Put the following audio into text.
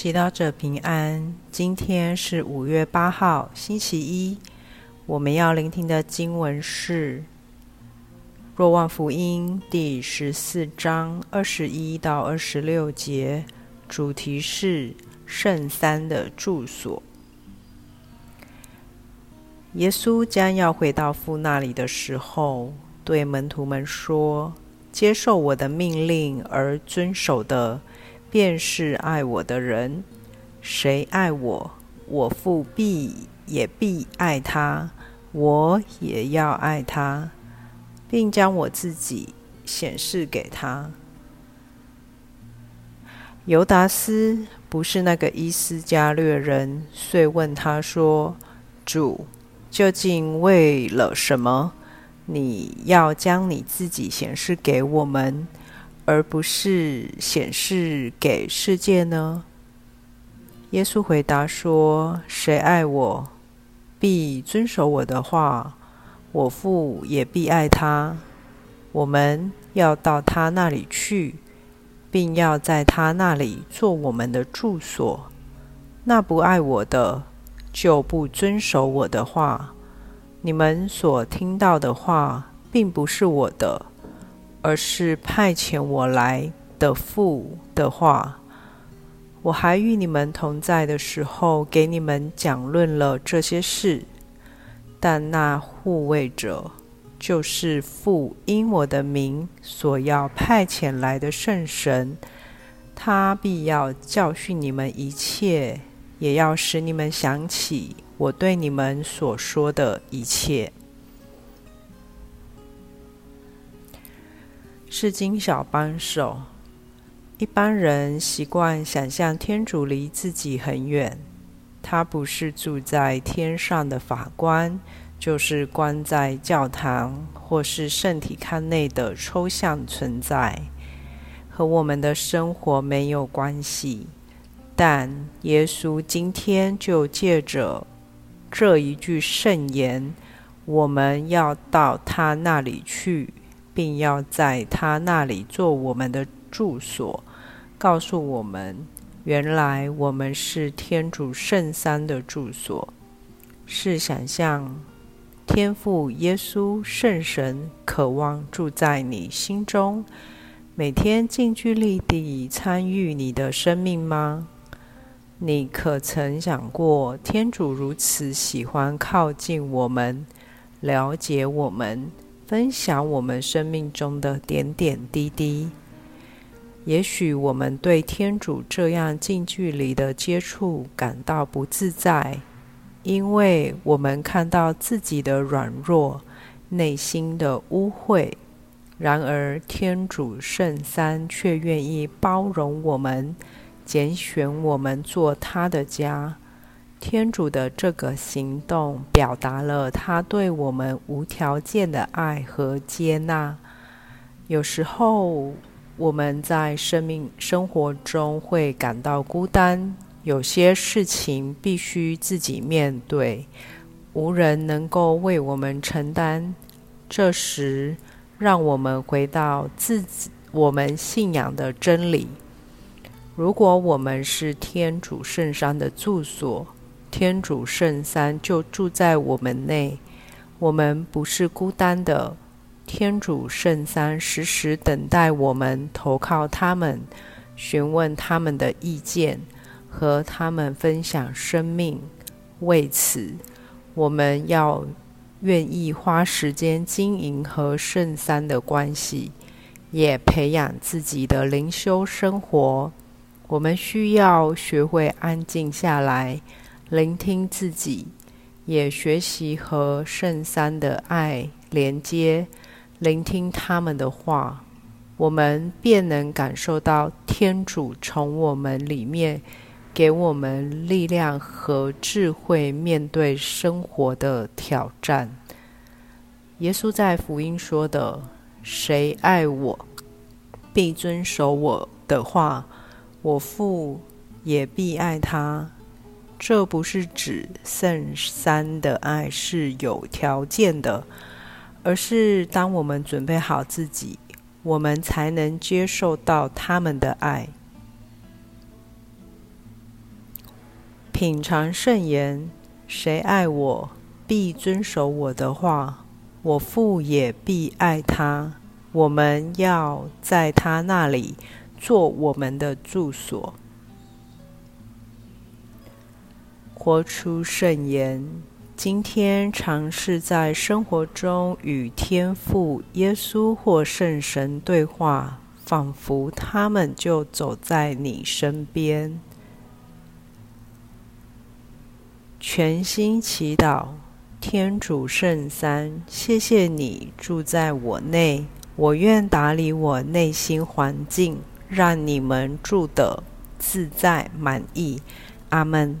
祈祷者平安，今天是五月八号，星期一。我们要聆听的经文是《若望福音》第十四章二十一到二十六节，主题是圣三的住所。耶稣将要回到父那里的时候，对门徒们说：“接受我的命令而遵守的。”便是爱我的人，谁爱我，我父必也必爱他，我也要爱他，并将我自己显示给他。犹达斯不是那个伊斯加略人，遂问他说：“主，究竟为了什么，你要将你自己显示给我们？”而不是显示给世界呢？耶稣回答说：“谁爱我，必遵守我的话，我父也必爱他。我们要到他那里去，并要在他那里做我们的住所。那不爱我的，就不遵守我的话。你们所听到的话，并不是我的。”而是派遣我来的父的话。我还与你们同在的时候，给你们讲论了这些事。但那护卫者，就是父因我的名所要派遣来的圣神，他必要教训你们一切，也要使你们想起我对你们所说的一切。是经小帮手，一般人习惯想象天主离自己很远，他不是住在天上的法官，就是关在教堂或是圣体龛内的抽象存在，和我们的生活没有关系。但耶稣今天就借着这一句圣言，我们要到他那里去。并要在他那里做我们的住所，告诉我们，原来我们是天主圣三的住所，是想象天父耶稣圣神渴望住在你心中，每天近距离地参与你的生命吗？你可曾想过，天主如此喜欢靠近我们，了解我们？分享我们生命中的点点滴滴。也许我们对天主这样近距离的接触感到不自在，因为我们看到自己的软弱、内心的污秽。然而，天主圣三却愿意包容我们，拣选我们做他的家。天主的这个行动表达了他对我们无条件的爱和接纳。有时候我们在生命生活中会感到孤单，有些事情必须自己面对，无人能够为我们承担。这时，让我们回到自己我们信仰的真理。如果我们是天主圣山的住所，天主圣三就住在我们内，我们不是孤单的。天主圣三时时等待我们投靠他们，询问他们的意见，和他们分享生命。为此，我们要愿意花时间经营和圣三的关系，也培养自己的灵修生活。我们需要学会安静下来。聆听自己，也学习和圣三的爱连接，聆听他们的话，我们便能感受到天主从我们里面给我们力量和智慧，面对生活的挑战。耶稣在福音说的：“谁爱我，必遵守我的话，我父也必爱他。”这不是指圣三的爱是有条件的，而是当我们准备好自己，我们才能接受到他们的爱。品尝圣言。谁爱我，必遵守我的话，我父也必爱他。我们要在他那里做我们的住所。活出圣言。今天尝试在生活中与天父、耶稣或圣神对话，仿佛他们就走在你身边。全心祈祷，天主圣三，谢谢你住在我内，我愿打理我内心环境，让你们住得自在满意。阿门。